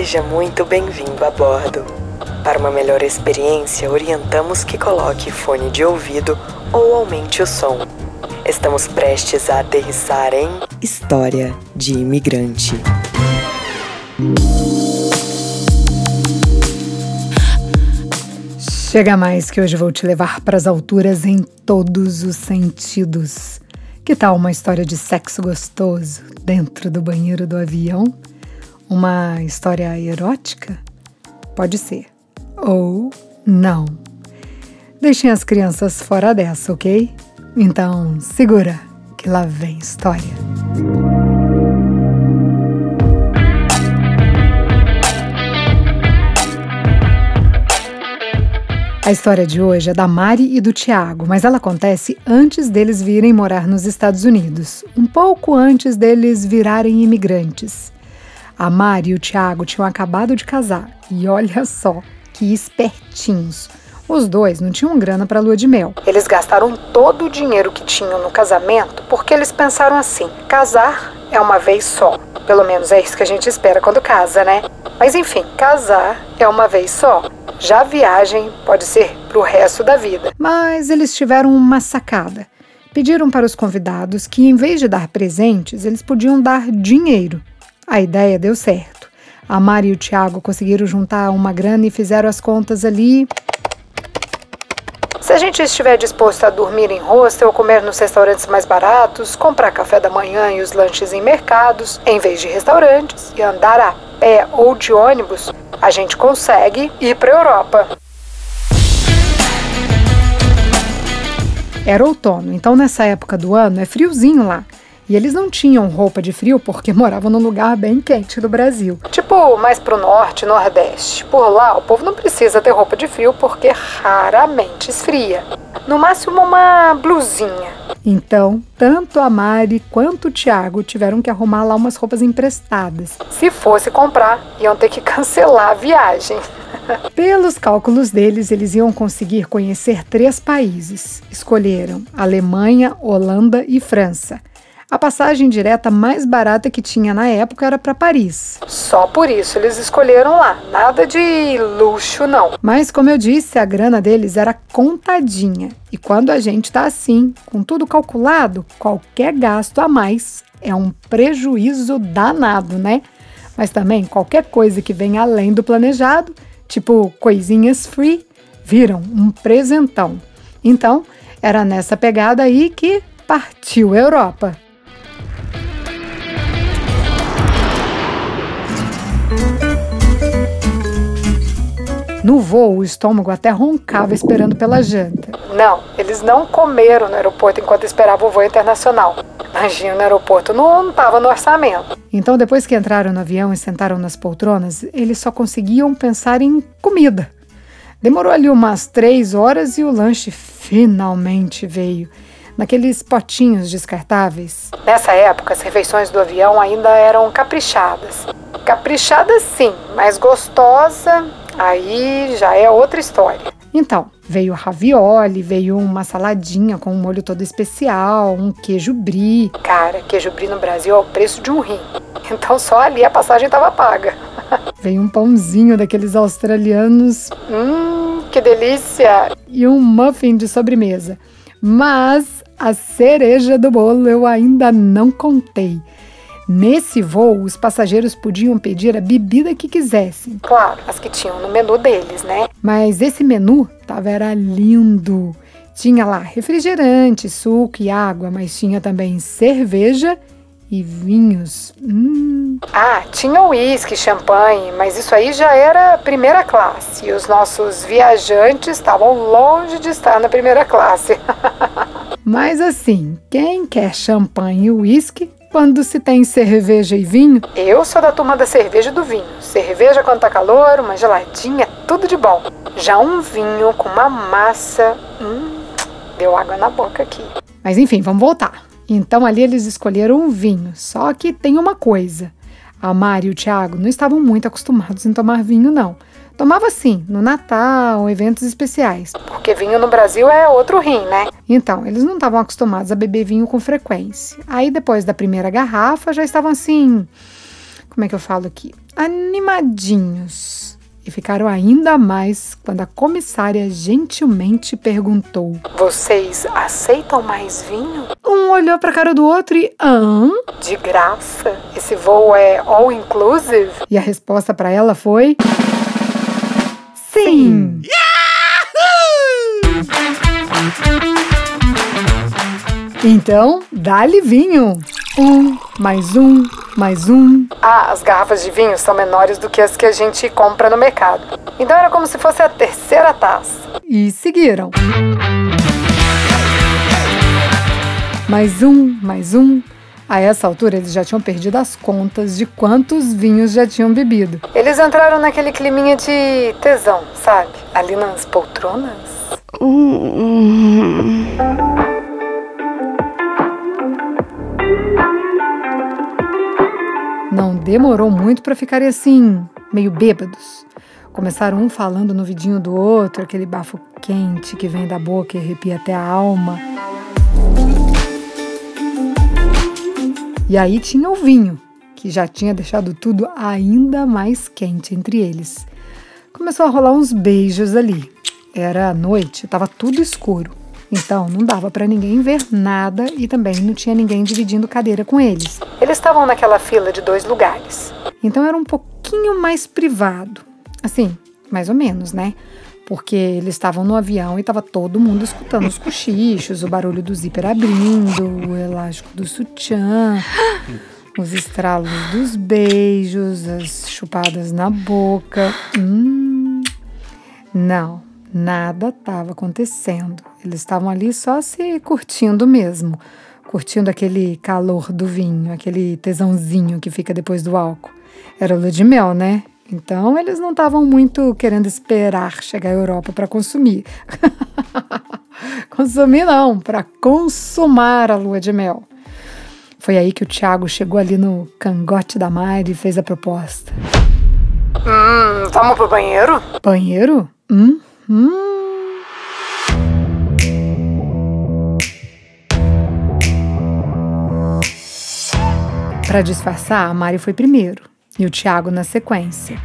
Seja muito bem-vindo a bordo. Para uma melhor experiência, orientamos que coloque fone de ouvido ou aumente o som. Estamos prestes a aterrissar em História de Imigrante. Chega mais que hoje vou te levar para as alturas em todos os sentidos. Que tal uma história de sexo gostoso dentro do banheiro do avião? Uma história erótica? Pode ser. Ou não. Deixem as crianças fora dessa, ok? Então, segura que lá vem história. A história de hoje é da Mari e do Tiago, mas ela acontece antes deles virem morar nos Estados Unidos, um pouco antes deles virarem imigrantes. A Mari e o Tiago tinham acabado de casar e olha só que espertinhos. Os dois não tinham grana para lua de mel. Eles gastaram todo o dinheiro que tinham no casamento porque eles pensaram assim: casar é uma vez só. Pelo menos é isso que a gente espera quando casa, né? Mas enfim, casar é uma vez só. Já a viagem pode ser para o resto da vida. Mas eles tiveram uma sacada. Pediram para os convidados que, em vez de dar presentes, eles podiam dar dinheiro. A ideia deu certo. A Mari e o Tiago conseguiram juntar uma grana e fizeram as contas ali. Se a gente estiver disposto a dormir em hostel ou comer nos restaurantes mais baratos, comprar café da manhã e os lanches em mercados, em vez de restaurantes, e andar a pé ou de ônibus, a gente consegue ir para a Europa. Era outono, então nessa época do ano é friozinho lá. E eles não tinham roupa de frio porque moravam num lugar bem quente do Brasil. Tipo, mais pro norte, nordeste. Por lá, o povo não precisa ter roupa de frio porque raramente esfria. No máximo uma blusinha. Então, tanto a Mari quanto o Tiago tiveram que arrumar lá umas roupas emprestadas. Se fosse comprar, iam ter que cancelar a viagem. Pelos cálculos deles, eles iam conseguir conhecer três países. Escolheram Alemanha, Holanda e França. A passagem direta mais barata que tinha na época era para Paris. Só por isso eles escolheram lá, nada de luxo não. Mas como eu disse, a grana deles era contadinha. E quando a gente tá assim, com tudo calculado, qualquer gasto a mais é um prejuízo danado, né? Mas também qualquer coisa que vem além do planejado, tipo coisinhas free, viram um presentão. Então, era nessa pegada aí que partiu a Europa. No voo, o estômago até roncava esperando pela janta. Não, eles não comeram no aeroporto enquanto esperavam o voo internacional. Imagina, no aeroporto não estava no orçamento. Então, depois que entraram no avião e sentaram nas poltronas, eles só conseguiam pensar em comida. Demorou ali umas três horas e o lanche finalmente veio naqueles potinhos descartáveis. Nessa época, as refeições do avião ainda eram caprichadas. Caprichada sim, mas gostosa aí já é outra história. Então, veio ravioli, veio uma saladinha com um molho todo especial, um queijo brie. Cara, queijo brie no Brasil é o preço de um rim. Então só ali a passagem estava paga. veio um pãozinho daqueles australianos. Hum, que delícia! E um muffin de sobremesa. Mas a cereja do bolo eu ainda não contei. Nesse voo, os passageiros podiam pedir a bebida que quisessem. Claro, as que tinham no menu deles, né? Mas esse menu tava era lindo. Tinha lá refrigerante, suco e água, mas tinha também cerveja e vinhos. Hum. Ah, tinha uísque, champanhe, mas isso aí já era primeira classe. E os nossos viajantes estavam longe de estar na primeira classe. mas assim, quem quer champanhe e uísque quando se tem cerveja e vinho? Eu sou da turma da cerveja e do vinho. Cerveja quando tá calor, uma geladinha, tudo de bom. Já um vinho com uma massa, hum, deu água na boca aqui. Mas enfim, vamos voltar. Então ali eles escolheram um vinho. Só que tem uma coisa. A Mari e o Thiago não estavam muito acostumados em tomar vinho, não. Tomava sim, no Natal, eventos especiais. Porque vinho no Brasil é outro rim, né? Então, eles não estavam acostumados a beber vinho com frequência. Aí, depois da primeira garrafa, já estavam assim. como é que eu falo aqui? Animadinhos. E ficaram ainda mais quando a comissária gentilmente perguntou: Vocês aceitam mais vinho? Um olhou para a cara do outro e: Hã? De graça? Esse voo é all inclusive? E a resposta para ela foi: Sim! Então, dá-lhe vinho. Um, mais um, mais um. Ah, as garrafas de vinho são menores do que as que a gente compra no mercado. Então era como se fosse a terceira taça. E seguiram. Mais um, mais um. A essa altura, eles já tinham perdido as contas de quantos vinhos já tinham bebido. Eles entraram naquele climinha de tesão, sabe? Ali nas poltronas. Hum. Não demorou muito para ficarem assim, meio bêbados. Começaram um falando no vidinho do outro, aquele bafo quente que vem da boca e arrepia até a alma. E aí tinha o vinho, que já tinha deixado tudo ainda mais quente entre eles. Começou a rolar uns beijos ali. Era noite, estava tudo escuro. Então não dava para ninguém ver nada e também não tinha ninguém dividindo cadeira com eles. Eles estavam naquela fila de dois lugares. Então era um pouquinho mais privado. Assim, mais ou menos, né? Porque eles estavam no avião e estava todo mundo escutando os cochichos, o barulho do zíper abrindo, o elástico do sutiã, os estralos dos beijos, as chupadas na boca. Hum, não, nada estava acontecendo. Eles estavam ali só se curtindo mesmo, curtindo aquele calor do vinho, aquele tesãozinho que fica depois do álcool. Era lua de mel, né? Então eles não estavam muito querendo esperar chegar à Europa para consumir. consumir não, para consumar a lua de mel. Foi aí que o Thiago chegou ali no cangote da Mari e fez a proposta. Hum, vamos pro banheiro? Banheiro? Hum, hum. Para disfarçar, Mari foi primeiro e o Tiago na sequência.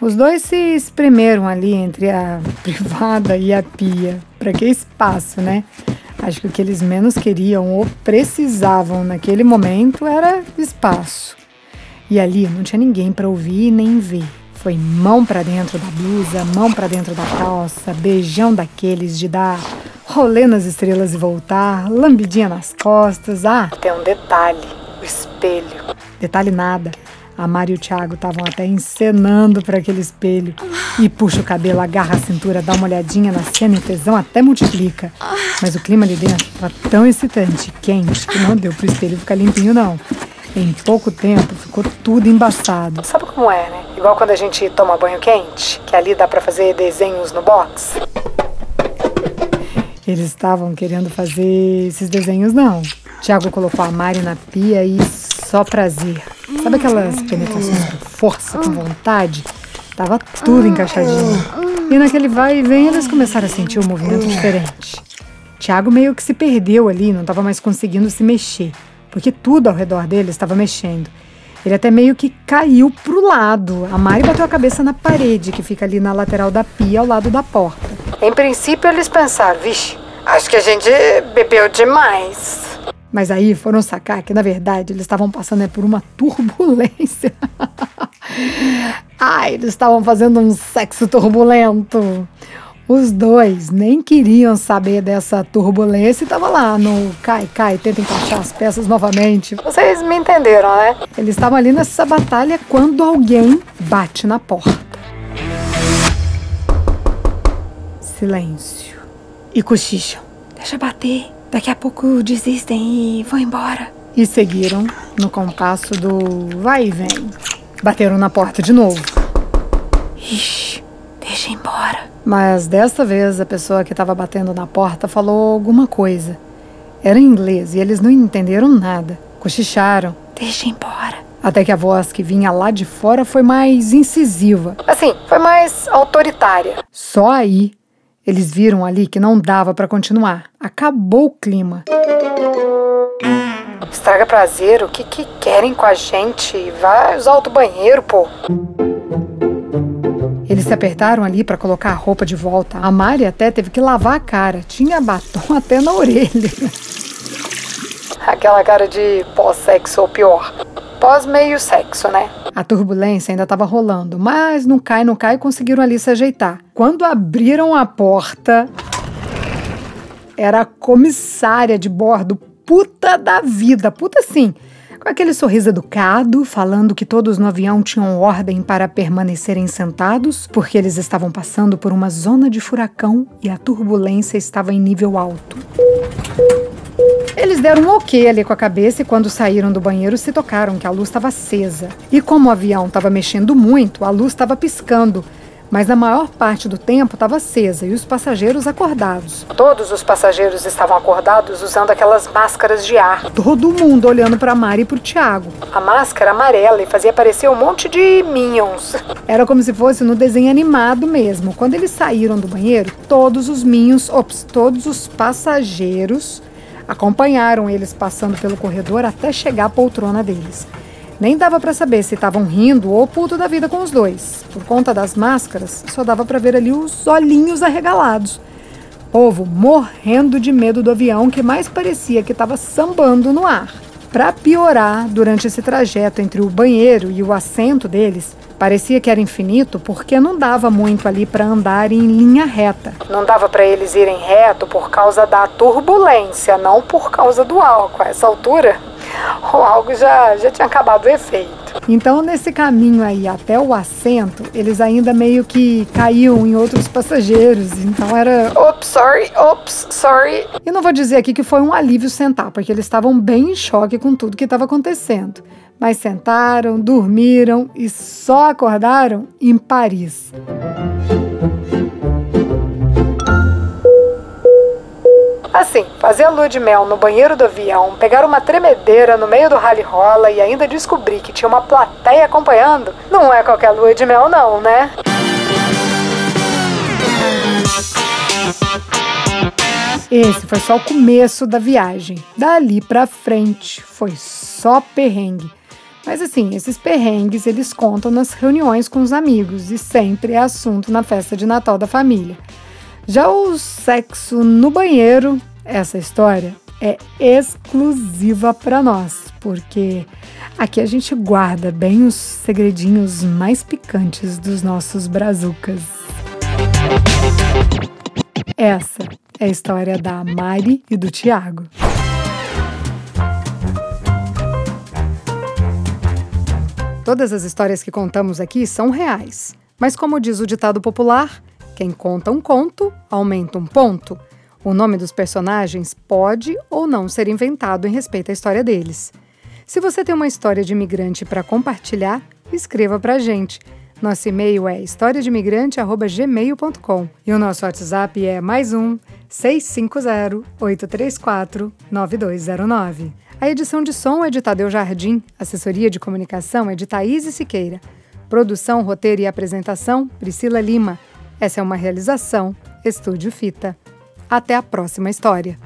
Os dois se espremeram ali entre a privada e a pia. Para que espaço, né? Acho que o que eles menos queriam ou precisavam naquele momento era espaço. E ali não tinha ninguém para ouvir nem ver. Foi mão para dentro da blusa, mão para dentro da calça, beijão daqueles de dar rolê nas estrelas e voltar, lambidinha nas costas. Ah, tem um detalhe: o espelho. Detalhe nada. A Mari e o Thiago estavam até encenando para aquele espelho. E puxa o cabelo, agarra a cintura, dá uma olhadinha na cena e tesão até multiplica. Mas o clima ali dentro estava tão excitante, quente, que não deu pro espelho ficar limpinho, não. Em pouco tempo ficou tudo embaçado. Sabe como é, né? Igual quando a gente toma banho quente, que ali dá para fazer desenhos no box. Eles estavam querendo fazer esses desenhos, não. Tiago colocou a Mari na pia e só prazer. Sabe aquelas penetrações com força, com vontade? Tava tudo encaixadinho. E naquele vai e vem eles começaram a sentir um movimento diferente. Tiago meio que se perdeu ali, não estava mais conseguindo se mexer, porque tudo ao redor dele estava mexendo. Ele até meio que caiu pro lado. A Mari bateu a cabeça na parede que fica ali na lateral da pia, ao lado da porta. Em princípio, eles pensaram, vixe, acho que a gente bebeu demais. Mas aí foram sacar que, na verdade, eles estavam passando né, por uma turbulência. Ai, eles estavam fazendo um sexo turbulento. Os dois nem queriam saber dessa turbulência e tava lá no cai, cai, tenta encaixar as peças novamente. Vocês me entenderam, né? Eles estavam ali nessa batalha quando alguém bate na porta. Silêncio. E cochicham. Deixa bater. Daqui a pouco desistem e vão embora. E seguiram no compasso do vai e vem. Bateram na porta de novo. Ixi, deixa embora. Mas desta vez a pessoa que estava batendo na porta falou alguma coisa. Era em inglês e eles não entenderam nada. Cochicharam. Deixa embora. Até que a voz que vinha lá de fora foi mais incisiva. Assim, foi mais autoritária. Só aí eles viram ali que não dava para continuar. Acabou o clima. Estraga prazer, o que, que querem com a gente? Vai usar outro banheiro, pô. Eles se apertaram ali para colocar a roupa de volta. A Mari até teve que lavar a cara. Tinha batom até na orelha. Aquela cara de pós-sexo ou pior. Pós-meio sexo, né? A turbulência ainda estava rolando, mas não cai, não cai, conseguiram ali se ajeitar. Quando abriram a porta, era a comissária de bordo, puta da vida, puta sim com aquele sorriso educado, falando que todos no avião tinham ordem para permanecerem sentados, porque eles estavam passando por uma zona de furacão e a turbulência estava em nível alto. Eles deram um ok ali com a cabeça e quando saíram do banheiro se tocaram que a luz estava acesa. E como o avião estava mexendo muito, a luz estava piscando, mas a maior parte do tempo estava acesa e os passageiros acordados. Todos os passageiros estavam acordados usando aquelas máscaras de ar. Todo mundo olhando para Mari e para o Tiago. A máscara amarela e fazia parecer um monte de minions. Era como se fosse no desenho animado mesmo. Quando eles saíram do banheiro, todos os minions, ops, todos os passageiros acompanharam eles passando pelo corredor até chegar à poltrona deles. Nem dava para saber se estavam rindo ou puto da vida com os dois. Por conta das máscaras, só dava para ver ali os olhinhos arregalados. Povo morrendo de medo do avião que mais parecia que estava sambando no ar. Para piorar, durante esse trajeto entre o banheiro e o assento deles, parecia que era infinito porque não dava muito ali para andar em linha reta. Não dava para eles irem reto por causa da turbulência, não por causa do álcool. A essa altura, algo já, já tinha acabado o efeito. Então, nesse caminho aí até o assento, eles ainda meio que caíam em outros passageiros. Então era. Oops, sorry, oops, sorry. E não vou dizer aqui que foi um alívio sentar, porque eles estavam bem em choque com tudo que estava acontecendo. Mas sentaram, dormiram e só acordaram em Paris. Assim, fazer a lua de mel no banheiro do avião, pegar uma tremedeira no meio do rally rola e ainda descobrir que tinha uma plateia acompanhando, não é qualquer lua de mel não, né? Esse foi só o começo da viagem. Dali pra frente foi só perrengue. Mas assim, esses perrengues eles contam nas reuniões com os amigos e sempre é assunto na festa de Natal da família. Já o sexo no banheiro, essa história é exclusiva para nós, porque aqui a gente guarda bem os segredinhos mais picantes dos nossos brazucas. Essa é a história da Mari e do Tiago. Todas as histórias que contamos aqui são reais, mas como diz o ditado popular, quem conta um conto, aumenta um ponto. O nome dos personagens pode ou não ser inventado em respeito à história deles. Se você tem uma história de imigrante para compartilhar, escreva para a gente. Nosso e-mail é historiademigrante.gmail.com e o nosso WhatsApp é mais um 650-834-9209. A edição de som é de Tadeu Jardim, assessoria de comunicação é de Thaís Siqueira. Produção, roteiro e apresentação, Priscila Lima. Essa é uma realização Estúdio Fita. Até a próxima história.